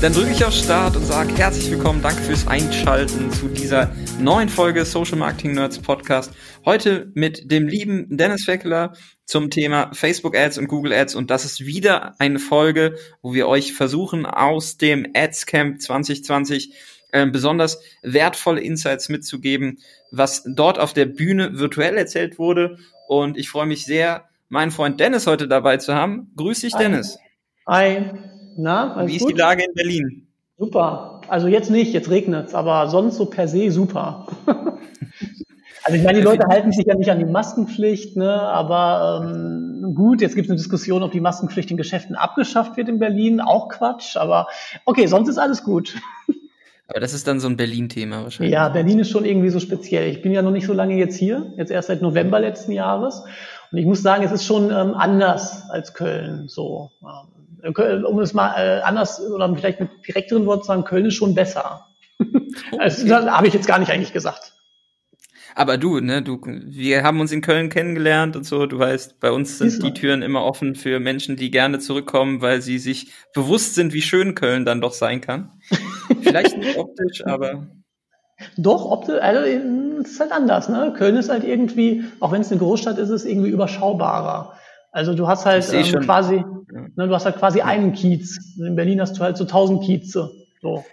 Dann drücke ich auf Start und sage herzlich willkommen, danke fürs Einschalten zu dieser neuen Folge Social Marketing Nerds Podcast. Heute mit dem lieben Dennis Feckeler zum Thema Facebook Ads und Google Ads und das ist wieder eine Folge, wo wir euch versuchen aus dem Ads Camp 2020 äh, besonders wertvolle Insights mitzugeben, was dort auf der Bühne virtuell erzählt wurde und ich freue mich sehr, meinen Freund Dennis heute dabei zu haben. Grüß dich, Dennis. Hi. Na, Wie ist gut? die Lage in Berlin? Super. Also jetzt nicht, jetzt regnet es, aber sonst so per se super. also ich meine, die Leute halten sich ja nicht an die Maskenpflicht, ne? aber ähm, gut, jetzt gibt es eine Diskussion, ob die Maskenpflicht in Geschäften abgeschafft wird in Berlin. Auch Quatsch, aber okay, sonst ist alles gut. Aber das ist dann so ein Berlin-Thema wahrscheinlich. Ja, Berlin ist schon irgendwie so speziell. Ich bin ja noch nicht so lange jetzt hier, jetzt erst seit November letzten Jahres. Und ich muss sagen, es ist schon ähm, anders als Köln. So, ähm, um es mal äh, anders oder vielleicht mit direkteren Worten zu sagen, Köln ist schon besser. Okay. also, das habe ich jetzt gar nicht eigentlich gesagt. Aber du, ne, du, wir haben uns in Köln kennengelernt und so. Du weißt, bei uns sind die Türen immer offen für Menschen, die gerne zurückkommen, weil sie sich bewusst sind, wie schön Köln dann doch sein kann. Vielleicht nicht optisch, aber doch, optisch, also es ist halt anders. Ne? Köln ist halt irgendwie, auch wenn es eine Großstadt ist, ist es irgendwie überschaubarer. Also du hast halt ähm, quasi, ne, du hast halt quasi einen Kiez. In Berlin hast du halt so tausend Kieze. So.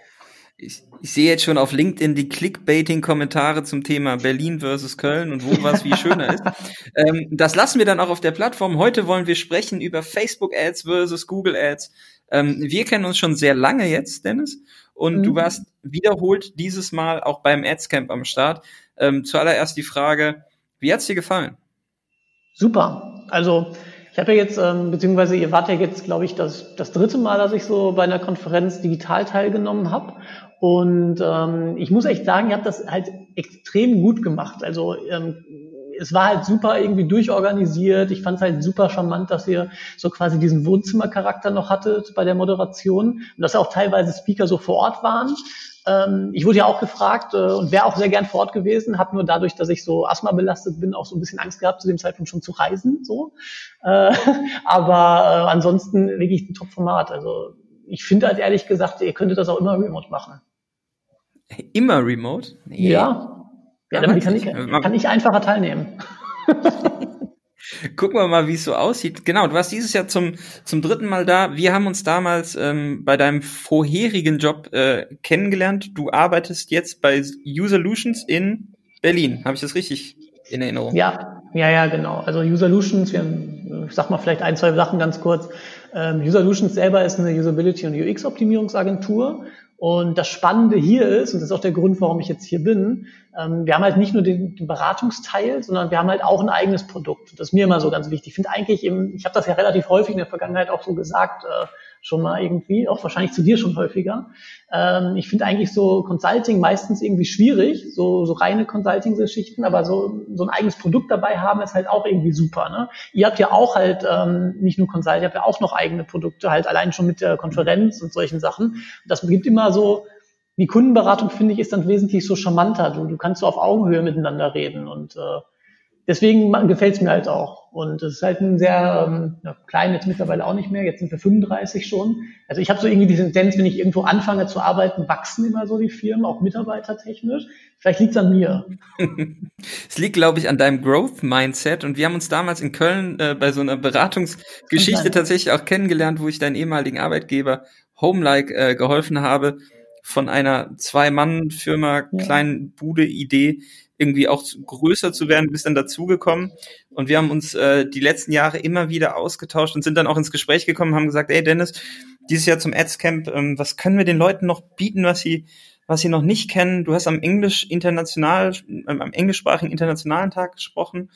Ich, ich sehe jetzt schon auf LinkedIn die Clickbaiting-Kommentare zum Thema Berlin versus Köln und wo was wie schöner ist. Ähm, das lassen wir dann auch auf der Plattform. Heute wollen wir sprechen über Facebook Ads versus Google Ads. Ähm, wir kennen uns schon sehr lange jetzt, Dennis. Und mhm. du warst wiederholt dieses Mal auch beim Adscamp am Start. Ähm, zuallererst die Frage, wie hat's dir gefallen? Super. Also ich habe ja jetzt, ähm, beziehungsweise ihr wart ja jetzt, glaube ich, das, das dritte Mal, dass ich so bei einer Konferenz digital teilgenommen habe. Und ähm, ich muss echt sagen, ihr habt das halt extrem gut gemacht. Also ähm, es war halt super irgendwie durchorganisiert. Ich fand es halt super charmant, dass ihr so quasi diesen Wohnzimmercharakter noch hattet bei der Moderation und dass auch teilweise Speaker so vor Ort waren. Ähm, ich wurde ja auch gefragt äh, und wäre auch sehr gern vor Ort gewesen, habe nur dadurch, dass ich so Asthma belastet bin, auch so ein bisschen Angst gehabt, zu dem Zeitpunkt schon zu reisen. So, äh, aber äh, ansonsten wirklich ein Top-Format. Also ich finde halt ehrlich gesagt, ihr könntet das auch immer remote machen. Immer remote? Nee. Ja, ja, damit kann ich, kann ich einfacher teilnehmen. Gucken wir mal, wie es so aussieht. Genau, du warst dieses Jahr zum, zum dritten Mal da. Wir haben uns damals ähm, bei deinem vorherigen Job äh, kennengelernt. Du arbeitest jetzt bei Userlutions in Berlin. Habe ich das richtig in Erinnerung? Ja, ja, ja, genau. Also Userlutions, wir haben, ich sag mal vielleicht ein, zwei Sachen ganz kurz. Ähm, Userlutions selber ist eine Usability- und UX-Optimierungsagentur und das Spannende hier ist, und das ist auch der Grund, warum ich jetzt hier bin, ähm, wir haben halt nicht nur den, den, Beratungsteil, sondern wir haben halt auch ein eigenes Produkt. Das ist mir immer so ganz wichtig. Ich finde eigentlich, im, ich habe das ja relativ häufig in der Vergangenheit auch so gesagt, äh, schon mal irgendwie, auch wahrscheinlich zu dir schon häufiger. Ähm, ich finde eigentlich so Consulting meistens irgendwie schwierig, so, so reine Consulting-Geschichten, aber so, so ein eigenes Produkt dabei haben ist halt auch irgendwie super. Ne? Ihr habt ja auch halt ähm, nicht nur Consulting, ihr habt ja auch noch eigene Produkte, halt allein schon mit der Konferenz und solchen Sachen. Das gibt immer so, die Kundenberatung, finde ich, ist dann wesentlich so charmanter. Du, du kannst so auf Augenhöhe miteinander reden und äh, deswegen gefällt es mir halt auch. Und es ist halt ein sehr ähm, ja, klein, jetzt mittlerweile auch nicht mehr, jetzt sind wir 35 schon. Also ich habe so irgendwie die Tendenz, wenn ich irgendwo anfange zu arbeiten, wachsen immer so die Firmen, auch mitarbeitertechnisch. Vielleicht liegt es an mir. es liegt, glaube ich, an deinem Growth-Mindset. Und wir haben uns damals in Köln äh, bei so einer Beratungsgeschichte tatsächlich auch kennengelernt, wo ich deinen ehemaligen Arbeitgeber Homelike äh, geholfen habe, von einer Zwei-Mann-Firma, ja. kleinen Bude-Idee irgendwie auch größer zu werden, bist dann dazugekommen. Und wir haben uns äh, die letzten Jahre immer wieder ausgetauscht und sind dann auch ins Gespräch gekommen, haben gesagt, ey Dennis, dieses Jahr zum Ads-Camp, ähm, was können wir den Leuten noch bieten, was sie, was sie noch nicht kennen? Du hast am Englisch international, ähm, am englischsprachigen internationalen Tag gesprochen.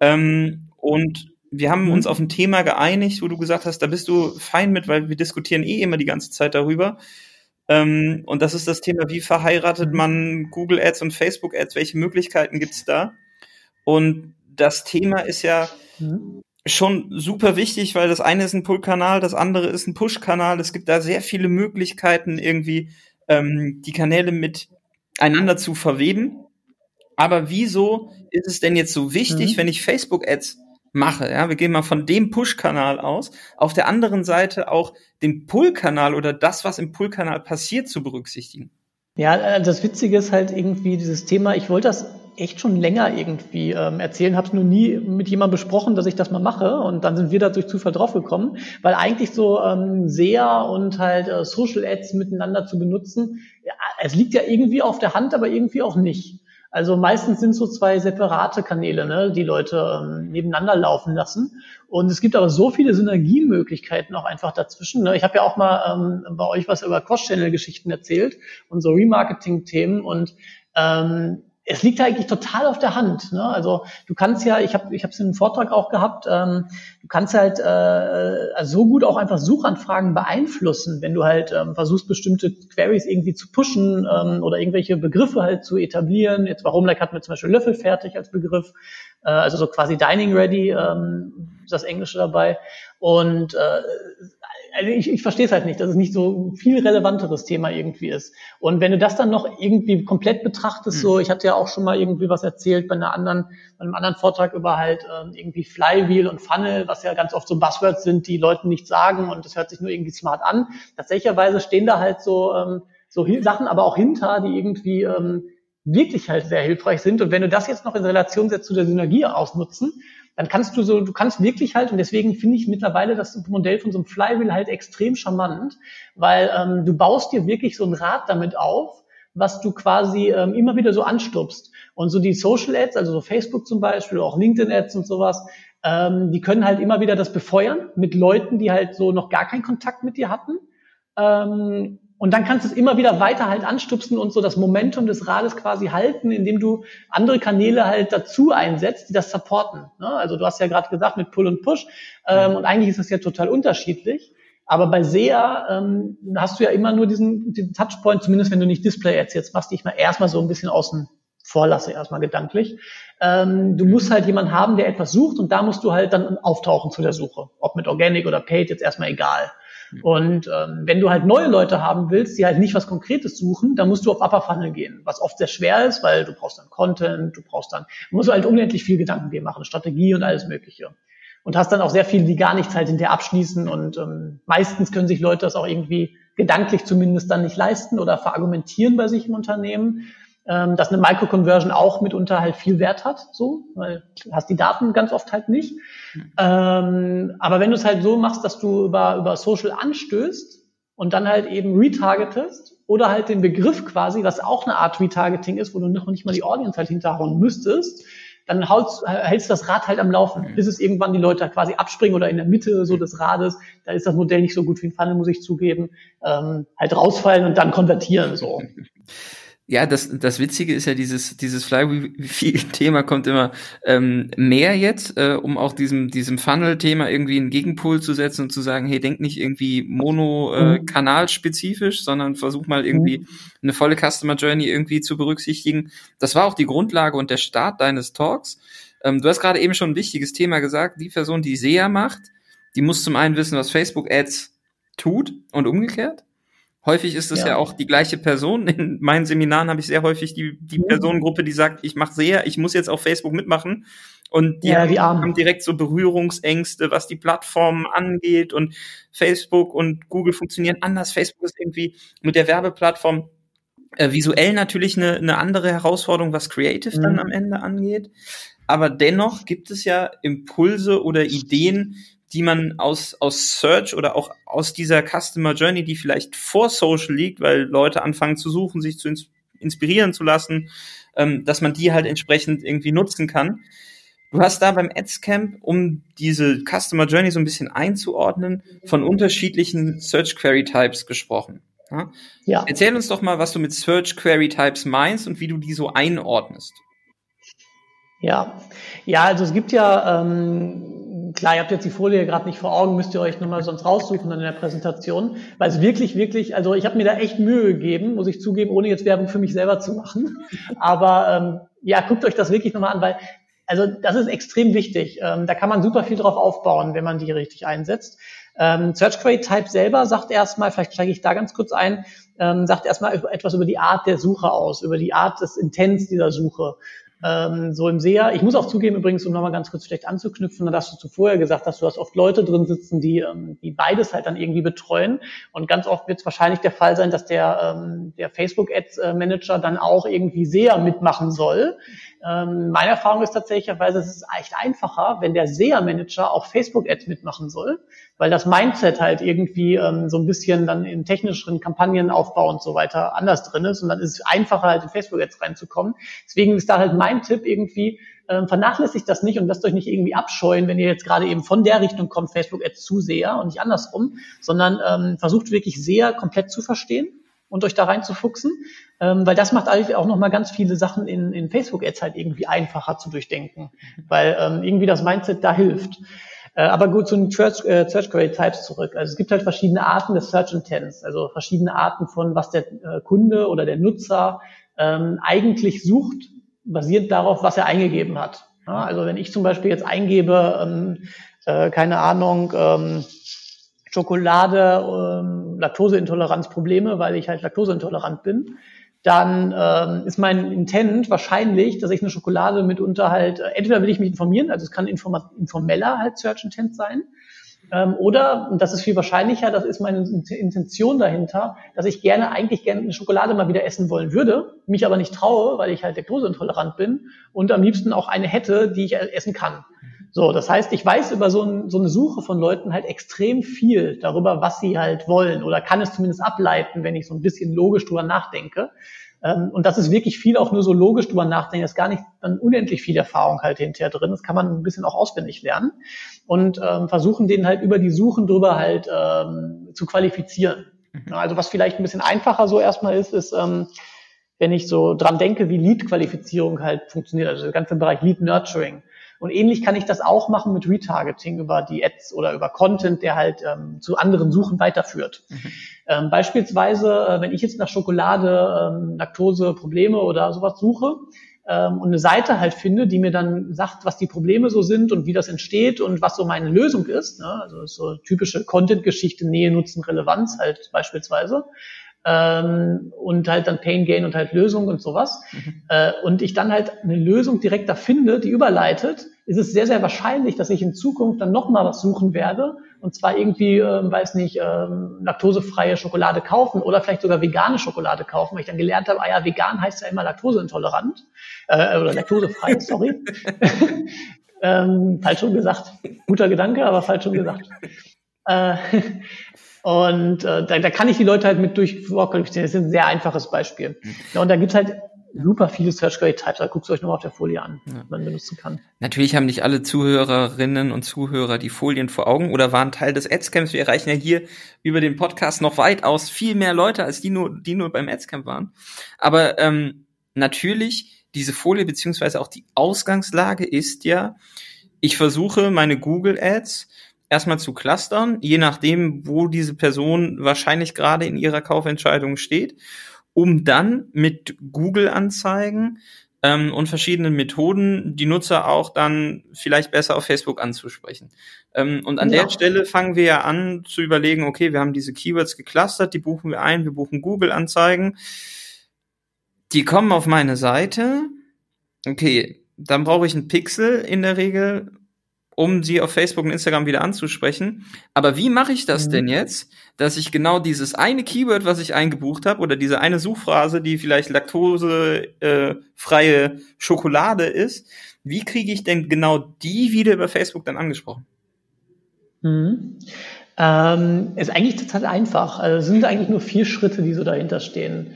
Ähm, und wir haben uns auf ein Thema geeinigt, wo du gesagt hast, da bist du fein mit, weil wir diskutieren eh immer die ganze Zeit darüber. Ähm, und das ist das Thema, wie verheiratet man Google Ads und Facebook Ads? Welche Möglichkeiten gibt's da? Und das Thema ist ja mhm. schon super wichtig, weil das eine ist ein Pull-Kanal, das andere ist ein Push-Kanal. Es gibt da sehr viele Möglichkeiten, irgendwie ähm, die Kanäle miteinander zu verweben. Aber wieso ist es denn jetzt so wichtig, mhm. wenn ich Facebook Ads mache, ja, wir gehen mal von dem Push-Kanal aus, auf der anderen Seite auch den Pull-Kanal oder das, was im Pull-Kanal passiert, zu berücksichtigen. Ja, äh, das Witzige ist halt irgendwie dieses Thema, ich wollte das echt schon länger irgendwie ähm, erzählen, habe es nur nie mit jemandem besprochen, dass ich das mal mache und dann sind wir da durch Zufall draufgekommen, weil eigentlich so ähm, SEA und halt äh, Social Ads miteinander zu benutzen, ja, es liegt ja irgendwie auf der Hand, aber irgendwie auch nicht. Also meistens sind so zwei separate Kanäle, ne, die Leute ähm, nebeneinander laufen lassen. Und es gibt aber so viele Synergiemöglichkeiten auch einfach dazwischen. Ne? Ich habe ja auch mal ähm, bei euch was über Cross-Channel-Geschichten erzählt und so Remarketing-Themen. Und ähm, es liegt eigentlich total auf der Hand. Ne? Also du kannst ja, ich habe ich es in einem Vortrag auch gehabt, ähm, du kannst halt äh, so gut auch einfach Suchanfragen beeinflussen, wenn du halt ähm, versuchst, bestimmte Queries irgendwie zu pushen ähm, oder irgendwelche Begriffe halt zu etablieren. Jetzt bei Homelike hatten wir zum Beispiel Löffel fertig als Begriff, äh, also so quasi Dining Ready, ähm, das Englische dabei. Und äh, also ich, ich verstehe es halt nicht, dass es nicht so viel relevanteres Thema irgendwie ist. Und wenn du das dann noch irgendwie komplett betrachtest, mhm. so, ich hatte ja auch schon mal irgendwie was erzählt bei einer anderen, bei einem anderen Vortrag über halt ähm, irgendwie Flywheel und Funnel, was ja ganz oft so Buzzwords sind, die Leuten nicht sagen und das hört sich nur irgendwie smart an. Tatsächlicherweise stehen da halt so, ähm, so Sachen aber auch hinter, die irgendwie ähm, wirklich halt sehr hilfreich sind. Und wenn du das jetzt noch in Relation setzt zu der Synergie ausnutzen, dann kannst du so, du kannst wirklich halt, und deswegen finde ich mittlerweile das Modell von so einem Flywheel halt extrem charmant, weil ähm, du baust dir wirklich so ein Rad damit auf, was du quasi ähm, immer wieder so anstupst. Und so die Social Ads, also so Facebook zum Beispiel, auch LinkedIn Ads und sowas, ähm, die können halt immer wieder das befeuern mit Leuten, die halt so noch gar keinen Kontakt mit dir hatten. Ähm, und dann kannst du es immer wieder weiter halt anstupsen und so das Momentum des Rades quasi halten, indem du andere Kanäle halt dazu einsetzt, die das supporten. Ne? Also du hast ja gerade gesagt mit Pull und Push ähm, und eigentlich ist das ja total unterschiedlich. Aber bei SEA ähm, hast du ja immer nur diesen, diesen Touchpoint, zumindest wenn du nicht Display-Ads jetzt machst, die ich mal erstmal so ein bisschen außen vorlasse, erstmal gedanklich. Ähm, du musst halt jemanden haben, der etwas sucht und da musst du halt dann auftauchen zu der Suche. Ob mit Organic oder Paid, jetzt erstmal egal. Und ähm, wenn du halt neue Leute haben willst, die halt nicht was Konkretes suchen, dann musst du auf Upper Funnel gehen, was oft sehr schwer ist, weil du brauchst dann Content, du brauchst dann, du musst halt unendlich viel Gedanken dir machen, Strategie und alles Mögliche. Und hast dann auch sehr viele, die gar nichts halt hinterher abschließen und ähm, meistens können sich Leute das auch irgendwie gedanklich zumindest dann nicht leisten oder verargumentieren bei sich im Unternehmen ähm, dass eine Microconversion auch mitunter halt viel Wert hat, so, weil du hast die Daten ganz oft halt nicht. Mhm. Ähm, aber wenn du es halt so machst, dass du über, über Social anstößt und dann halt eben retargetest oder halt den Begriff quasi, was auch eine Art Retargeting ist, wo du noch nicht mal die Audience halt hinterhauen müsstest, dann haust, hältst du das Rad halt am Laufen, mhm. bis es irgendwann die Leute quasi abspringen oder in der Mitte so des Rades, da ist das Modell nicht so gut wie ein Funnel, muss ich zugeben, ähm, halt rausfallen und dann konvertieren so. Ja, das, das Witzige ist ja, dieses, dieses Flywheel-Thema kommt immer ähm, mehr jetzt, äh, um auch diesem, diesem Funnel-Thema irgendwie einen Gegenpol zu setzen und zu sagen, hey, denk nicht irgendwie mono-kanalspezifisch, äh, sondern versuch mal irgendwie eine volle Customer Journey irgendwie zu berücksichtigen. Das war auch die Grundlage und der Start deines Talks. Ähm, du hast gerade eben schon ein wichtiges Thema gesagt, die Person, die SEA macht, die muss zum einen wissen, was Facebook Ads tut und umgekehrt. Häufig ist es ja. ja. auch die gleiche Person. In meinen Seminaren habe ich sehr häufig die, die Personengruppe, die sagt, ich mache sehr, ich muss jetzt auf Facebook mitmachen. Und die, ja, die haben direkt so Berührungsängste, was die Plattformen angeht. Und Facebook und Google funktionieren anders. Facebook ist irgendwie mit der Werbeplattform äh, visuell natürlich eine, eine andere Herausforderung, was Creative mhm. dann am Ende angeht. Aber dennoch gibt es ja Impulse oder Ideen, die man aus, aus Search oder auch aus dieser Customer Journey, die vielleicht vor Social liegt, weil Leute anfangen zu suchen, sich zu ins inspirieren zu lassen, ähm, dass man die halt entsprechend irgendwie nutzen kann. Du hast da beim Adscamp, um diese Customer Journey so ein bisschen einzuordnen, von unterschiedlichen Search Query Types gesprochen. Ja? ja. Erzähl uns doch mal, was du mit Search Query Types meinst und wie du die so einordnest. Ja, ja, also es gibt ja ähm, klar, ihr habt jetzt die Folie gerade nicht vor Augen, müsst ihr euch nochmal sonst raussuchen dann in der Präsentation, weil es wirklich, wirklich, also ich habe mir da echt Mühe gegeben, muss ich zugeben, ohne jetzt Werbung für mich selber zu machen. Aber ähm, ja, guckt euch das wirklich nochmal an, weil also das ist extrem wichtig. Ähm, da kann man super viel drauf aufbauen, wenn man die richtig einsetzt. Ähm, Search Query Type selber sagt erstmal, vielleicht steige ich da ganz kurz ein, ähm, sagt erstmal etwas über die Art der Suche aus, über die Art des Intents dieser Suche. Ähm, so im SEA. Ich muss auch zugeben, übrigens, um nochmal ganz kurz vielleicht anzuknüpfen, dass du zuvor gesagt hast, du hast oft Leute drin sitzen, die, ähm, die beides halt dann irgendwie betreuen. Und ganz oft wird es wahrscheinlich der Fall sein, dass der, ähm, der Facebook-Ads-Manager dann auch irgendwie SEA mitmachen soll. Ähm, meine Erfahrung ist tatsächlich, es ist echt einfacher, wenn der SEA-Manager auch Facebook-Ads mitmachen soll, weil das Mindset halt irgendwie ähm, so ein bisschen dann in technischeren Kampagnenaufbau und so weiter anders drin ist und dann ist es einfacher halt in Facebook-Ads reinzukommen. Deswegen ist da halt mein Tipp irgendwie, ähm, vernachlässigt das nicht und lasst euch nicht irgendwie abscheuen, wenn ihr jetzt gerade eben von der Richtung kommt, Facebook-Ads zu SEA und nicht andersrum, sondern ähm, versucht wirklich SEA komplett zu verstehen und euch da reinzufuchsen, ähm, weil das macht eigentlich auch nochmal ganz viele Sachen in, in Facebook-Ads halt irgendwie einfacher zu durchdenken, weil ähm, irgendwie das Mindset da hilft. Äh, aber gut, zu den Search, äh, Search Query Types zurück. Also es gibt halt verschiedene Arten des Search Intents, also verschiedene Arten von, was der äh, Kunde oder der Nutzer ähm, eigentlich sucht, basierend darauf, was er eingegeben hat. Ja, also wenn ich zum Beispiel jetzt eingebe, ähm, äh, keine Ahnung, ähm, Schokolade, ähm, Laktoseintoleranzprobleme, weil ich halt laktoseintolerant bin, dann ähm, ist mein Intent wahrscheinlich, dass ich eine Schokolade mitunter halt, äh, entweder will ich mich informieren, also es kann informeller halt Search Intent sein, ähm, oder, und das ist viel wahrscheinlicher, das ist meine Intention dahinter, dass ich gerne, eigentlich gerne eine Schokolade mal wieder essen wollen würde, mich aber nicht traue, weil ich halt laktoseintolerant bin und am liebsten auch eine hätte, die ich essen kann. So, das heißt, ich weiß über so, ein, so eine Suche von Leuten halt extrem viel darüber, was sie halt wollen oder kann es zumindest ableiten, wenn ich so ein bisschen logisch drüber nachdenke. Ähm, und das ist wirklich viel auch nur so logisch drüber nachdenken. Da ist gar nicht dann unendlich viel Erfahrung halt hinterher drin. Das kann man ein bisschen auch auswendig lernen und ähm, versuchen den halt über die Suchen drüber halt ähm, zu qualifizieren. Mhm. Also was vielleicht ein bisschen einfacher so erstmal ist, ist, ähm, wenn ich so dran denke, wie Lead-Qualifizierung halt funktioniert, also der ganze Bereich Lead-Nurturing. Und ähnlich kann ich das auch machen mit Retargeting über die Ads oder über Content, der halt ähm, zu anderen Suchen weiterführt. Mhm. Ähm, beispielsweise, äh, wenn ich jetzt nach Schokolade, ähm, Laktose, Probleme oder sowas suche, ähm, und eine Seite halt finde, die mir dann sagt, was die Probleme so sind und wie das entsteht und was so meine Lösung ist. Ne? Also so typische Content-Geschichte, Nähe, Nutzen, Relevanz halt beispielsweise ähm, und halt dann Pain Gain und halt Lösung und sowas. Mhm. Äh, und ich dann halt eine Lösung direkt da finde, die überleitet, ist es sehr, sehr wahrscheinlich, dass ich in Zukunft dann nochmal was suchen werde und zwar irgendwie, ähm, weiß nicht, ähm, laktosefreie Schokolade kaufen oder vielleicht sogar vegane Schokolade kaufen, weil ich dann gelernt habe, ah ja, vegan heißt ja immer laktoseintolerant äh, oder laktosefrei, sorry. ähm, falsch schon gesagt. Guter Gedanke, aber falsch schon gesagt. Äh, und äh, da, da kann ich die Leute halt mit durch vorqualifizieren. Das ist ein sehr einfaches Beispiel. Mhm. Ja, und da gibt's halt super viele Search Query Types. Da guckt euch nochmal auf der Folie an, ja. man benutzen kann. Natürlich haben nicht alle Zuhörerinnen und Zuhörer die Folien vor Augen oder waren Teil des Adscamps. Wir erreichen ja hier über den Podcast noch weitaus viel mehr Leute, als die nur, die nur beim Adscamp waren. Aber ähm, natürlich, diese Folie beziehungsweise auch die Ausgangslage ist ja, ich versuche meine Google Ads erstmal zu clustern, je nachdem, wo diese Person wahrscheinlich gerade in ihrer Kaufentscheidung steht, um dann mit Google-Anzeigen ähm, und verschiedenen Methoden die Nutzer auch dann vielleicht besser auf Facebook anzusprechen. Ähm, und an ja. der Stelle fangen wir ja an zu überlegen, okay, wir haben diese Keywords geclustert, die buchen wir ein, wir buchen Google-Anzeigen. Die kommen auf meine Seite. Okay, dann brauche ich einen Pixel in der Regel um sie auf Facebook und Instagram wieder anzusprechen. Aber wie mache ich das mhm. denn jetzt, dass ich genau dieses eine Keyword, was ich eingebucht habe, oder diese eine Suchphrase, die vielleicht laktosefreie äh, Schokolade ist, wie kriege ich denn genau die wieder über Facebook dann angesprochen? Mhm. Ähm, ist eigentlich total einfach. Also es sind eigentlich nur vier Schritte, die so dahinter stehen.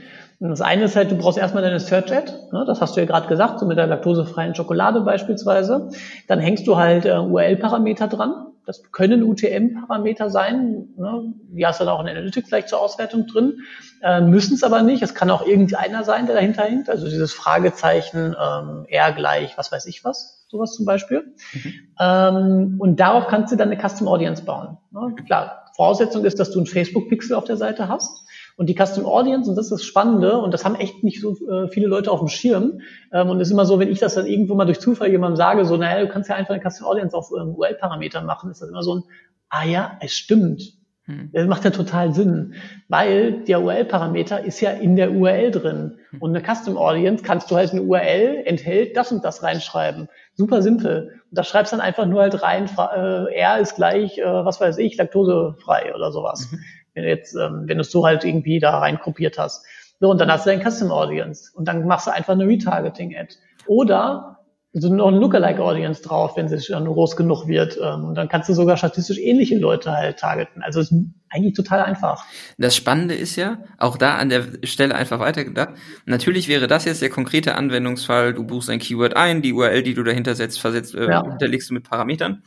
Das eine ist halt, du brauchst erstmal deine Search Ad, ne, das hast du ja gerade gesagt, so mit der laktosefreien Schokolade beispielsweise. Dann hängst du halt äh, URL-Parameter dran. Das können UTM-Parameter sein. Ne? Die hast du dann auch in Analytics gleich zur Auswertung drin. Äh, Müssen es aber nicht. Es kann auch irgendeiner sein, der dahinter hängt. Also dieses Fragezeichen, ähm, R gleich, was weiß ich was, sowas zum Beispiel. Mhm. Ähm, und darauf kannst du dann eine Custom Audience bauen. Ne? Klar, Voraussetzung ist, dass du einen Facebook-Pixel auf der Seite hast. Und die Custom Audience, und das ist das Spannende, und das haben echt nicht so äh, viele Leute auf dem Schirm. Ähm, und es ist immer so, wenn ich das dann irgendwo mal durch Zufall jemandem sage, so, naja, du kannst ja einfach eine Custom Audience auf ähm, UL-Parameter machen, ist das immer so ein, ah ja, es stimmt. Hm. Das macht ja total Sinn, weil der URL-Parameter ist ja in der URL drin. Hm. Und eine Custom Audience kannst du halt eine URL enthält das und das reinschreiben. Super simpel. Und da schreibst dann einfach nur halt rein, äh, R ist gleich, äh, was weiß ich, laktosefrei oder sowas. Mhm. Wenn du jetzt, ähm, wenn du es so halt irgendwie da rein kopiert hast. So, und dann hast du dein Custom Audience. Und dann machst du einfach eine Retargeting-Ad. Oder so noch ein Lookalike-Audience drauf, wenn es dann groß genug wird. Ähm, und dann kannst du sogar statistisch ähnliche Leute halt targeten. Also ist eigentlich total einfach. Das Spannende ist ja, auch da an der Stelle einfach weitergedacht. Natürlich wäre das jetzt der konkrete Anwendungsfall. Du buchst ein Keyword ein, die URL, die du dahinter setzt, versetzt, äh, ja. hinterlegst du mit Parametern.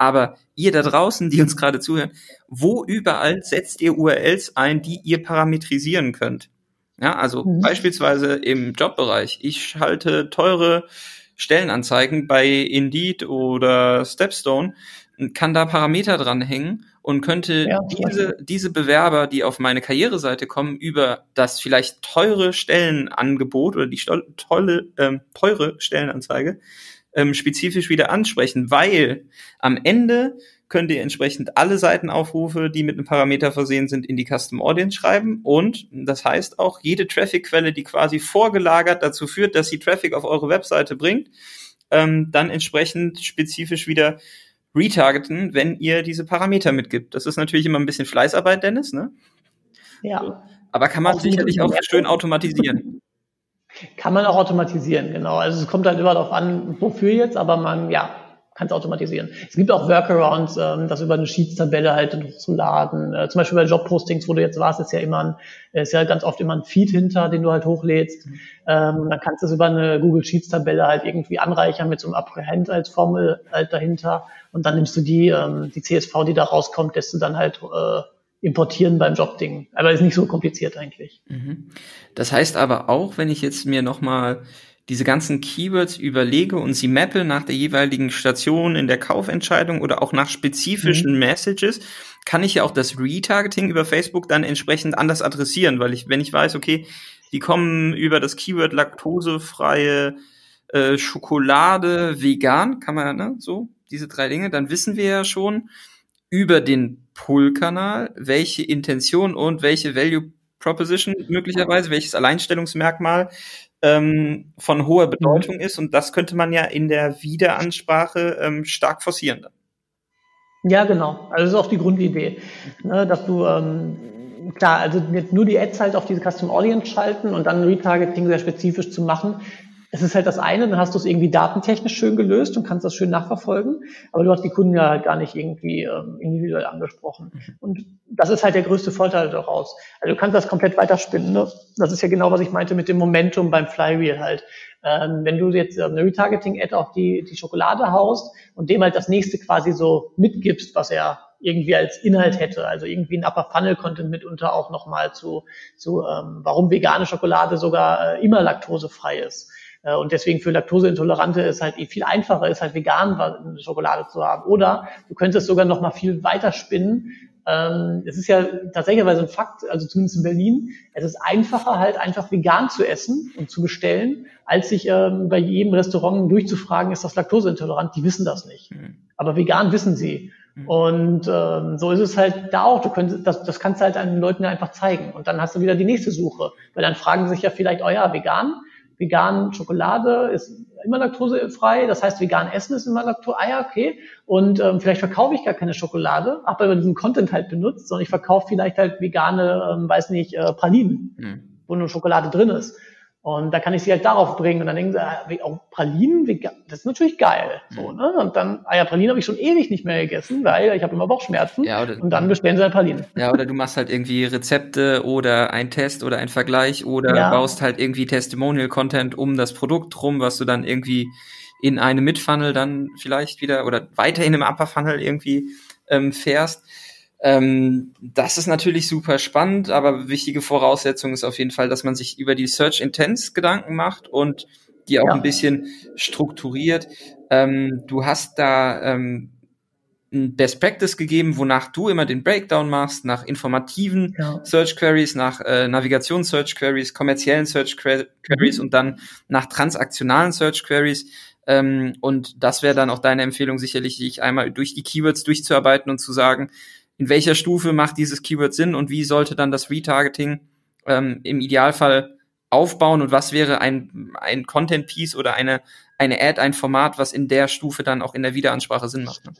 Aber ihr da draußen, die uns gerade zuhören, wo überall setzt ihr URLs ein, die ihr parametrisieren könnt? Ja, also mhm. beispielsweise im Jobbereich. Ich schalte teure Stellenanzeigen bei Indeed oder Stepstone, kann da Parameter dranhängen und könnte ja, diese, diese Bewerber, die auf meine Karriereseite kommen, über das vielleicht teure Stellenangebot oder die tolle, ähm, teure Stellenanzeige ähm, spezifisch wieder ansprechen, weil am Ende könnt ihr entsprechend alle Seitenaufrufe, die mit einem Parameter versehen sind, in die Custom Audience schreiben. Und das heißt auch, jede Traffic-Quelle, die quasi vorgelagert dazu führt, dass sie Traffic auf eure Webseite bringt, ähm, dann entsprechend spezifisch wieder retargeten, wenn ihr diese Parameter mitgibt. Das ist natürlich immer ein bisschen Fleißarbeit, Dennis, ne? Ja. Aber kann man auch sicherlich auch schön automatisieren. Kann man auch automatisieren, genau. Also es kommt halt immer darauf an, wofür jetzt, aber man, ja, kann es automatisieren. Es gibt auch Workarounds, ähm, das über eine Sheets-Tabelle halt hochzuladen. Äh, zum Beispiel bei Jobpostings, wo du jetzt warst, ist ja immer ein, ist ja ganz oft immer ein Feed hinter, den du halt hochlädst. Mhm. Ähm, dann kannst du es über eine Google Sheets-Tabelle halt irgendwie anreichern mit so einem Apprehend als Formel halt dahinter. Und dann nimmst du die, ähm, die CSV, die da rauskommt, lässt du dann halt äh, importieren beim Jobding. Aber ist nicht so kompliziert eigentlich. Mhm. Das heißt aber auch, wenn ich jetzt mir nochmal diese ganzen Keywords überlege und sie mappe nach der jeweiligen Station in der Kaufentscheidung oder auch nach spezifischen mhm. Messages, kann ich ja auch das Retargeting über Facebook dann entsprechend anders adressieren, weil ich, wenn ich weiß, okay, die kommen über das Keyword laktosefreie äh, Schokolade vegan, kann man, ne, so, diese drei Dinge, dann wissen wir ja schon über den Pull-Kanal, welche Intention und welche Value Proposition möglicherweise, welches Alleinstellungsmerkmal ähm, von hoher mhm. Bedeutung mhm. ist. Und das könnte man ja in der Wiederansprache ähm, stark forcieren. Ja, genau. Also das ist auch die Grundidee, ne, dass du ähm, klar, also nur die Ads halt auf diese Custom Audience schalten und dann Retargeting sehr spezifisch zu machen, es ist halt das eine, dann hast du es irgendwie datentechnisch schön gelöst und kannst das schön nachverfolgen, aber du hast die Kunden ja halt gar nicht irgendwie ähm, individuell angesprochen. Und das ist halt der größte Vorteil daraus. Also du kannst das komplett weiterspinnen. Ne? Das ist ja genau, was ich meinte mit dem Momentum beim Flywheel halt. Ähm, wenn du jetzt ähm, eine Retargeting-Ad auf die, die Schokolade haust und dem halt das nächste quasi so mitgibst, was er irgendwie als Inhalt hätte, also irgendwie ein Upper Funnel Content mitunter auch nochmal zu, zu ähm, warum vegane Schokolade sogar äh, immer laktosefrei ist und deswegen für Laktoseintolerante ist halt viel einfacher, ist halt vegan Schokolade zu haben. Oder du könntest sogar noch mal viel weiter spinnen. Ähm, es ist ja tatsächlich ein Fakt, also zumindest in Berlin, es ist einfacher halt einfach vegan zu essen und zu bestellen, als sich ähm, bei jedem Restaurant durchzufragen, ist das laktoseintolerant? Die wissen das nicht. Mhm. Aber vegan wissen sie. Mhm. Und ähm, so ist es halt da auch. Du könntest, das, das kannst du halt den Leuten einfach zeigen. Und dann hast du wieder die nächste Suche. Weil dann fragen sich ja vielleicht, oh ja, vegan, vegan Schokolade ist immer laktosefrei, das heißt vegan Essen ist immer Laktose, ah ja, okay. Und ähm, vielleicht verkaufe ich gar keine Schokolade, habe aber diesen Content halt benutzt, sondern ich verkaufe vielleicht halt vegane, ähm, weiß nicht, äh, Pralinen, mhm. wo nur Schokolade drin ist. Und da kann ich sie halt darauf bringen. Und dann denken sie, ah, auch Pralinen, das ist natürlich geil. So, mhm. ne? Und dann, ah ja, Pralinen habe ich schon ewig nicht mehr gegessen, weil ich habe immer Bauchschmerzen. Ja, oder, und dann bestellen sie halt Pralinen. Ja, oder du machst halt irgendwie Rezepte oder ein Test oder ein Vergleich oder ja. baust halt irgendwie Testimonial-Content um das Produkt rum, was du dann irgendwie in einem Mid-Funnel dann vielleicht wieder oder weiter in einem Upper-Funnel irgendwie ähm, fährst. Ähm, das ist natürlich super spannend, aber wichtige Voraussetzung ist auf jeden Fall, dass man sich über die Search Intents Gedanken macht und die auch ja. ein bisschen strukturiert. Ähm, du hast da ähm, ein Best Practice gegeben, wonach du immer den Breakdown machst, nach informativen ja. Search Queries, nach äh, Navigation Search Queries, kommerziellen Search Queries mhm. und dann nach transaktionalen Search Queries. Ähm, und das wäre dann auch deine Empfehlung sicherlich, dich einmal durch die Keywords durchzuarbeiten und zu sagen, in welcher Stufe macht dieses Keyword Sinn und wie sollte dann das Retargeting ähm, im Idealfall aufbauen und was wäre ein, ein Content Piece oder eine, eine Ad, ein Format, was in der Stufe dann auch in der Wiederansprache Sinn macht. Ne?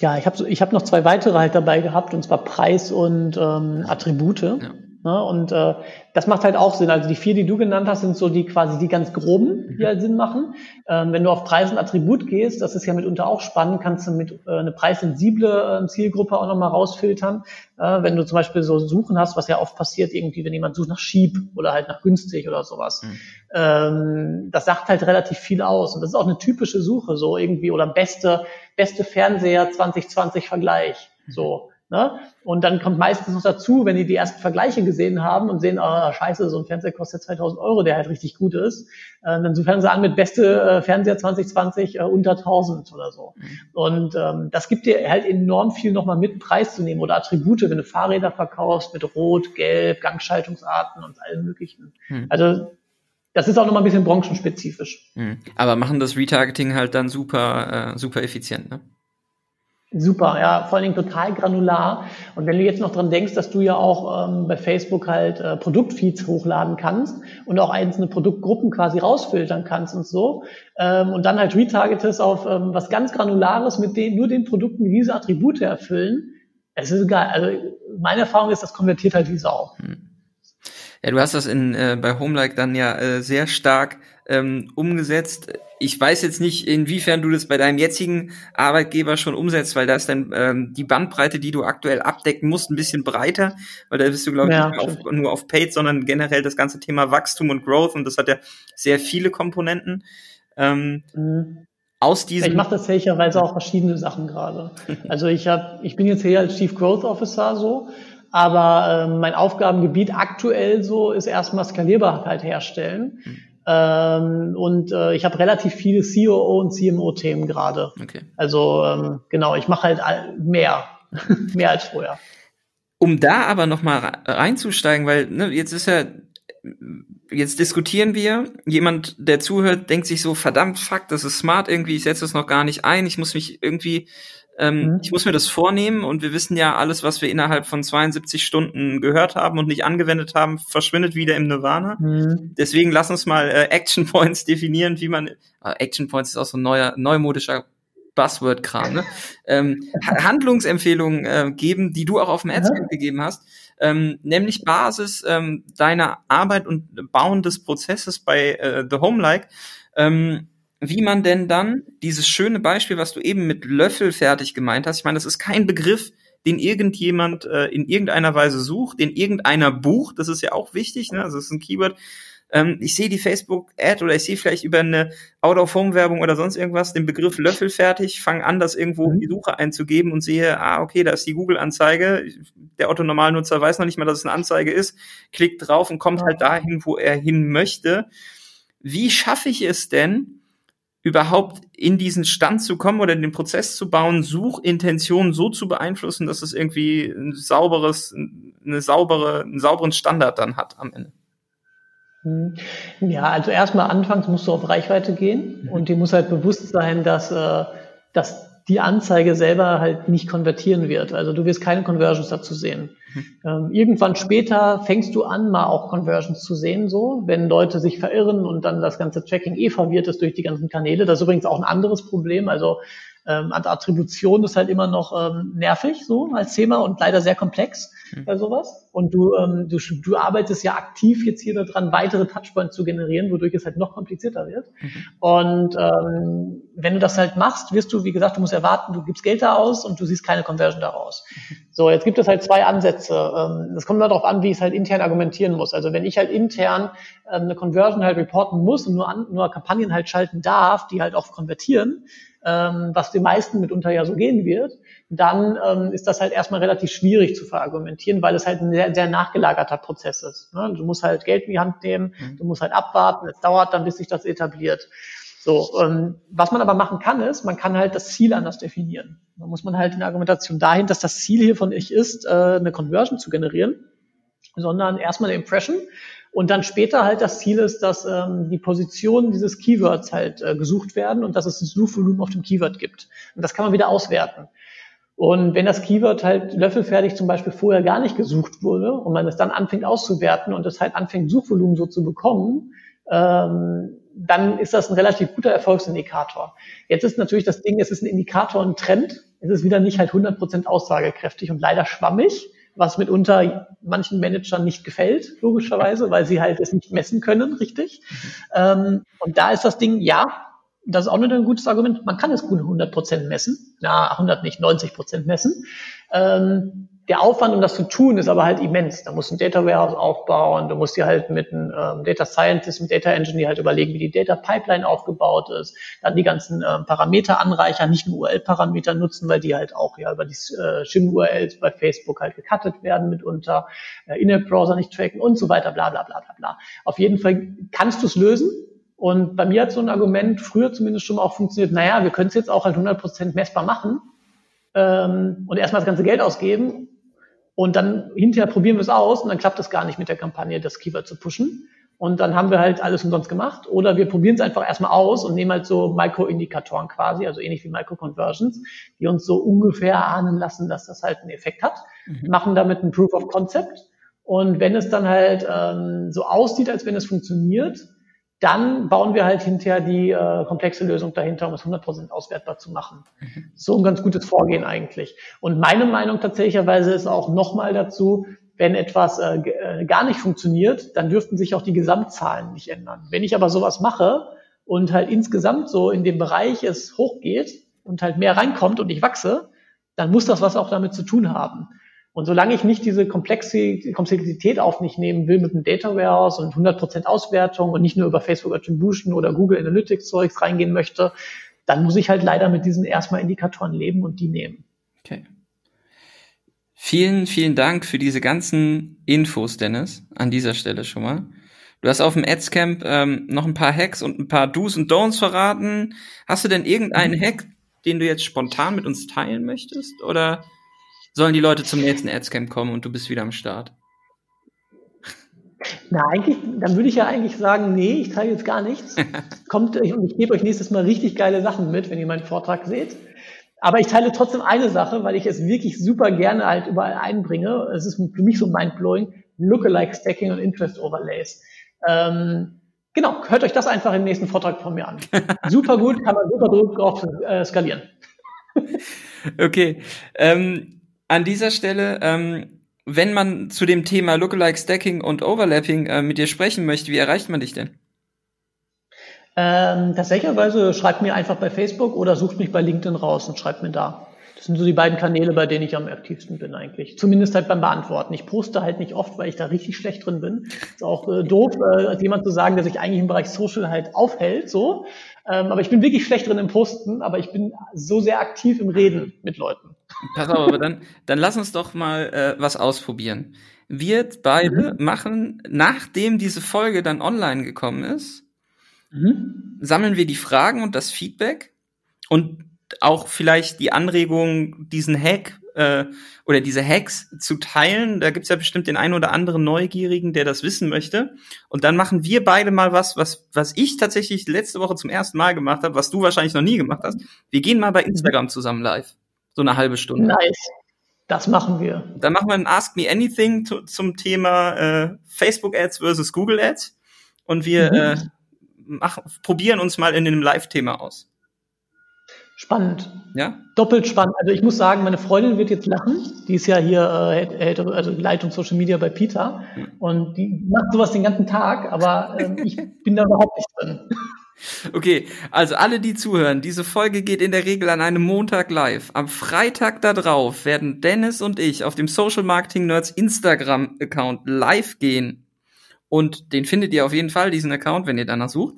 Ja, ich habe ich hab noch zwei weitere halt dabei gehabt, und zwar Preis und ähm, Attribute. Ja. Ne? Und äh, das macht halt auch Sinn. Also die vier, die du genannt hast, sind so die quasi die ganz groben, die mhm. halt Sinn machen. Ähm, wenn du auf Preis und Attribut gehst, das ist ja mitunter auch spannend, kannst du mit äh, eine preissensible äh, Zielgruppe auch nochmal rausfiltern. Äh, wenn du zum Beispiel so Suchen hast, was ja oft passiert, irgendwie, wenn jemand sucht nach Sheep oder halt nach günstig oder sowas. Mhm. Ähm, das sagt halt relativ viel aus. Und das ist auch eine typische Suche, so irgendwie, oder beste, beste Fernseher 2020 Vergleich. Mhm. So. Ne? Und dann kommt meistens noch dazu, wenn die die ersten Vergleiche gesehen haben und sehen, ah, scheiße, so ein Fernseher kostet 2000 Euro, der halt richtig gut ist, äh, dann fangen sie an mit beste äh, Fernseher 2020 äh, unter 1000 oder so. Mhm. Und ähm, das gibt dir halt enorm viel nochmal mit Preis zu nehmen oder Attribute, wenn du Fahrräder verkaufst mit Rot, Gelb, Gangschaltungsarten und allem möglichen. Mhm. Also das ist auch nochmal ein bisschen branchenspezifisch. Mhm. Aber machen das Retargeting halt dann super, äh, super effizient, ne? Super, ja, vor allen Dingen total granular. Und wenn du jetzt noch dran denkst, dass du ja auch ähm, bei Facebook halt äh, Produktfeeds hochladen kannst und auch einzelne Produktgruppen quasi rausfiltern kannst und so, ähm, und dann halt retargetest auf ähm, was ganz Granulares mit den, nur den Produkten, die diese Attribute erfüllen, es ist egal. Also meine Erfahrung ist, das konvertiert halt wie Sau. Hm. Ja, du hast das in, äh, bei Homelike dann ja äh, sehr stark ähm, umgesetzt. Ich weiß jetzt nicht, inwiefern du das bei deinem jetzigen Arbeitgeber schon umsetzt, weil da ist dann ähm, die Bandbreite, die du aktuell abdecken musst, ein bisschen breiter, weil da bist du, glaube ich, ja, nicht auf, nur auf Paid, sondern generell das ganze Thema Wachstum und Growth und das hat ja sehr viele Komponenten. Ähm, mhm. Aus diesem ich mache das tatsächlich auch verschiedene Sachen gerade. Also ich habe, ich bin jetzt hier als Chief Growth Officer so aber äh, mein Aufgabengebiet aktuell so ist erstmal Skalierbarkeit herstellen. Mhm. Ähm, und äh, ich habe relativ viele COO und CMO-Themen gerade. Okay. Also ähm, genau, ich mache halt mehr, mehr als vorher. Um da aber nochmal reinzusteigen, weil ne, jetzt ist ja, jetzt diskutieren wir, jemand, der zuhört, denkt sich so, verdammt, fuck, das ist smart irgendwie, ich setze das noch gar nicht ein, ich muss mich irgendwie ähm, mhm. Ich muss mir das vornehmen und wir wissen ja, alles, was wir innerhalb von 72 Stunden gehört haben und nicht angewendet haben, verschwindet wieder im Nirvana. Mhm. Deswegen lass uns mal äh, Action Points definieren, wie man. Äh, Action Points ist auch so ein neuer, neumodischer Buzzword-Kram, ne? ähm, Handlungsempfehlungen äh, geben, die du auch auf dem Adscamp ja. gegeben hast, ähm, nämlich Basis ähm, deiner Arbeit und Bauen des Prozesses bei äh, The Home Like. Ähm, wie man denn dann dieses schöne Beispiel, was du eben mit Löffel fertig gemeint hast, ich meine, das ist kein Begriff, den irgendjemand äh, in irgendeiner Weise sucht, den irgendeiner bucht, das ist ja auch wichtig, ne? also das ist ein Keyword. Ähm, ich sehe die Facebook-Ad oder ich sehe vielleicht über eine Out-of-Home-Werbung oder sonst irgendwas den Begriff Löffel fertig, fange an, das irgendwo in die Suche einzugeben und sehe, ah, okay, da ist die Google-Anzeige. Der Otto-Normalnutzer weiß noch nicht mal, dass es eine Anzeige ist, klickt drauf und kommt halt dahin, wo er hin möchte. Wie schaffe ich es denn, überhaupt in diesen Stand zu kommen oder den Prozess zu bauen, Suchintentionen so zu beeinflussen, dass es irgendwie ein sauberes, eine saubere, einen sauberen Standard dann hat am Ende? Hm. Ja, also erstmal anfangs musst du auf Reichweite gehen mhm. und dir muss halt bewusst sein, dass, äh, dass die Anzeige selber halt nicht konvertieren wird. Also du wirst keine Conversions dazu sehen. Mhm. Ähm, irgendwann später fängst du an, mal auch Conversions zu sehen, so, wenn Leute sich verirren und dann das ganze Tracking eh verwirrt ist durch die ganzen Kanäle. Das ist übrigens auch ein anderes Problem. Also ähm, Attribution ist halt immer noch ähm, nervig so als Thema und leider sehr komplex mhm. bei sowas. Und du, ähm, du, du arbeitest ja aktiv jetzt hier daran, weitere Touchpoints zu generieren, wodurch es halt noch komplizierter wird. Mhm. Und ähm, wenn du das halt machst, wirst du, wie gesagt, du musst erwarten, du gibst Geld da aus und du siehst keine Conversion daraus. Mhm. So, jetzt gibt es halt zwei Ansätze. Ähm, das kommt darauf an, wie ich es halt intern argumentieren muss. Also wenn ich halt intern ähm, eine Conversion halt reporten muss und nur, an, nur Kampagnen halt schalten darf, die halt auch konvertieren, ähm, was den meisten mitunter ja so gehen wird, dann ähm, ist das halt erstmal relativ schwierig zu verargumentieren, weil es halt ein sehr, sehr nachgelagerter Prozess ist. Ne? Du musst halt Geld in die Hand nehmen, mhm. du musst halt abwarten, es dauert dann, bis sich das etabliert. So, ähm, was man aber machen kann, ist, man kann halt das Ziel anders definieren. Da muss man halt in der Argumentation dahin, dass das Ziel hier von ich ist, äh, eine Conversion zu generieren, sondern erstmal eine Impression und dann später halt das Ziel ist, dass ähm, die Positionen dieses Keywords halt äh, gesucht werden und dass es ein Suchvolumen auf dem Keyword gibt. Und das kann man wieder auswerten. Und wenn das Keyword halt löffelfertig zum Beispiel vorher gar nicht gesucht wurde und man es dann anfängt auszuwerten und es halt anfängt, Suchvolumen so zu bekommen, ähm, dann ist das ein relativ guter Erfolgsindikator. Jetzt ist natürlich das Ding, es ist ein Indikator, ein Trend. Es ist wieder nicht halt 100% aussagekräftig und leider schwammig, was mitunter manchen Managern nicht gefällt, logischerweise, weil sie halt es nicht messen können, richtig. Ähm, und da ist das Ding, ja, das ist auch nicht ein gutes Argument. Man kann es gut 100 Prozent messen. Na, 100 nicht, 90 Prozent messen. Ähm, der Aufwand, um das zu tun, ist aber halt immens. Da musst du ein Data Warehouse aufbauen, du musst dir halt mit einem ähm, Data Scientist, einem Data Engineer halt überlegen, wie die Data Pipeline aufgebaut ist, dann die ganzen ähm, Parameter anreichern, nicht nur URL-Parameter nutzen, weil die halt auch ja über die äh, Shim-URLs bei Facebook halt gecuttet werden mitunter, äh, In-App-Browser nicht tracken und so weiter, bla bla bla bla bla. Auf jeden Fall kannst du es lösen, und bei mir hat so ein Argument früher zumindest schon auch funktioniert, naja, wir können es jetzt auch halt 100% messbar machen ähm, und erstmal das ganze Geld ausgeben und dann hinterher probieren wir es aus und dann klappt es gar nicht mit der Kampagne, das Keyword zu pushen. Und dann haben wir halt alles umsonst gemacht. Oder wir probieren es einfach erstmal aus und nehmen halt so Micro-Indikatoren quasi, also ähnlich wie Micro-Conversions, die uns so ungefähr ahnen lassen, dass das halt einen Effekt hat. Mhm. Machen damit ein Proof of Concept. Und wenn es dann halt ähm, so aussieht, als wenn es funktioniert, dann bauen wir halt hinterher die äh, komplexe Lösung dahinter, um es 100% auswertbar zu machen. Mhm. So ein ganz gutes Vorgehen eigentlich. Und meine Meinung tatsächlicherweise ist auch nochmal dazu, wenn etwas äh, äh, gar nicht funktioniert, dann dürften sich auch die Gesamtzahlen nicht ändern. Wenn ich aber sowas mache und halt insgesamt so in dem Bereich es hochgeht und halt mehr reinkommt und ich wachse, dann muss das was auch damit zu tun haben. Und solange ich nicht diese Komplexität auf mich nehmen will mit einem Data Warehouse und 100% Auswertung und nicht nur über Facebook Attribution oder Google Analytics Zeugs reingehen möchte, dann muss ich halt leider mit diesen erstmal Indikatoren leben und die nehmen. Okay. Vielen, vielen Dank für diese ganzen Infos, Dennis, an dieser Stelle schon mal. Du hast auf dem Adscamp ähm, noch ein paar Hacks und ein paar Do's und Don'ts verraten. Hast du denn irgendeinen mhm. Hack, den du jetzt spontan mit uns teilen möchtest? Oder sollen die Leute zum nächsten Adscamp kommen und du bist wieder am Start? Na, eigentlich, dann würde ich ja eigentlich sagen, nee, ich teile jetzt gar nichts. Kommt und ich gebe euch nächstes Mal richtig geile Sachen mit, wenn ihr meinen Vortrag seht. Aber ich teile trotzdem eine Sache, weil ich es wirklich super gerne halt überall einbringe. Es ist für mich so mindblowing. Lookalike Stacking und Interest Overlays. Ähm, genau, hört euch das einfach im nächsten Vortrag von mir an. super gut, kann man super drauf äh, skalieren. okay. Ähm, an dieser Stelle, ähm, wenn man zu dem Thema Lookalike Stacking und Overlapping äh, mit dir sprechen möchte, wie erreicht man dich denn? Ähm, tatsächlicherweise schreibt mir einfach bei Facebook oder sucht mich bei LinkedIn raus und schreibt mir da. Das sind so die beiden Kanäle, bei denen ich am aktivsten bin eigentlich. Zumindest halt beim Beantworten. Ich poste halt nicht oft, weil ich da richtig schlecht drin bin. Ist auch äh, doof, äh, jemand zu sagen, der sich eigentlich im Bereich Social halt aufhält, so. Ähm, aber ich bin wirklich schlecht drin im Posten, aber ich bin so sehr aktiv im Reden mit Leuten. Pass auf, aber dann, dann lass uns doch mal äh, was ausprobieren. Wir beide mhm. machen, nachdem diese Folge dann online gekommen ist, mhm. sammeln wir die Fragen und das Feedback und auch vielleicht die Anregung, diesen Hack äh, oder diese Hacks zu teilen. Da gibt's ja bestimmt den einen oder anderen Neugierigen, der das wissen möchte. Und dann machen wir beide mal was, was, was ich tatsächlich letzte Woche zum ersten Mal gemacht habe, was du wahrscheinlich noch nie gemacht hast. Wir gehen mal bei Instagram zusammen live. So eine halbe Stunde. Nice. Das machen wir. Dann machen wir ein Ask Me Anything zu, zum Thema äh, Facebook Ads versus Google Ads. Und wir mhm. äh, machen, probieren uns mal in einem Live-Thema aus. Spannend. Ja? Doppelt spannend. Also ich muss sagen, meine Freundin wird jetzt lachen. Die ist ja hier äh, also Leitung Social Media bei Peter. Und die macht sowas den ganzen Tag, aber äh, ich bin da überhaupt nicht drin. Okay, also alle, die zuhören, diese Folge geht in der Regel an einem Montag live. Am Freitag da drauf werden Dennis und ich auf dem Social Marketing Nerds Instagram Account live gehen. Und den findet ihr auf jeden Fall, diesen Account, wenn ihr danach sucht.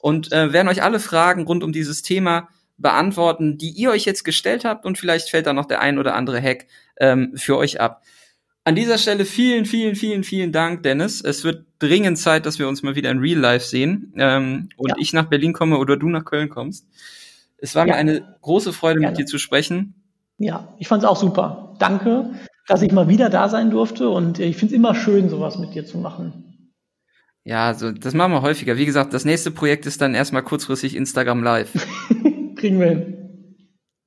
Und äh, werden euch alle Fragen rund um dieses Thema beantworten, die ihr euch jetzt gestellt habt und vielleicht fällt da noch der ein oder andere Hack ähm, für euch ab. An dieser Stelle vielen, vielen, vielen, vielen Dank, Dennis. Es wird dringend Zeit, dass wir uns mal wieder in Real Life sehen ähm, und ja. ich nach Berlin komme oder du nach Köln kommst. Es war ja. mir eine große Freude, Gerne. mit dir zu sprechen. Ja, ich fand es auch super. Danke, dass ich mal wieder da sein durfte und ich finde es immer schön, sowas mit dir zu machen. Ja, so, das machen wir häufiger. Wie gesagt, das nächste Projekt ist dann erstmal kurzfristig Instagram Live. Kriegen wir hin.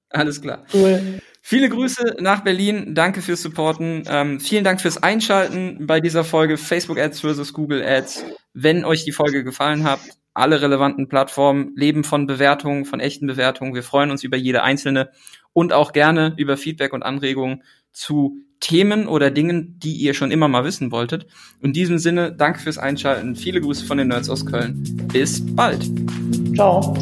Alles klar. Cool. Viele Grüße nach Berlin. Danke fürs Supporten. Ähm, vielen Dank fürs Einschalten bei dieser Folge Facebook Ads versus Google Ads. Wenn euch die Folge gefallen hat, alle relevanten Plattformen leben von Bewertungen, von echten Bewertungen. Wir freuen uns über jede einzelne und auch gerne über Feedback und Anregungen zu Themen oder Dingen, die ihr schon immer mal wissen wolltet. In diesem Sinne, danke fürs Einschalten. Viele Grüße von den Nerds aus Köln. Bis bald. Ciao.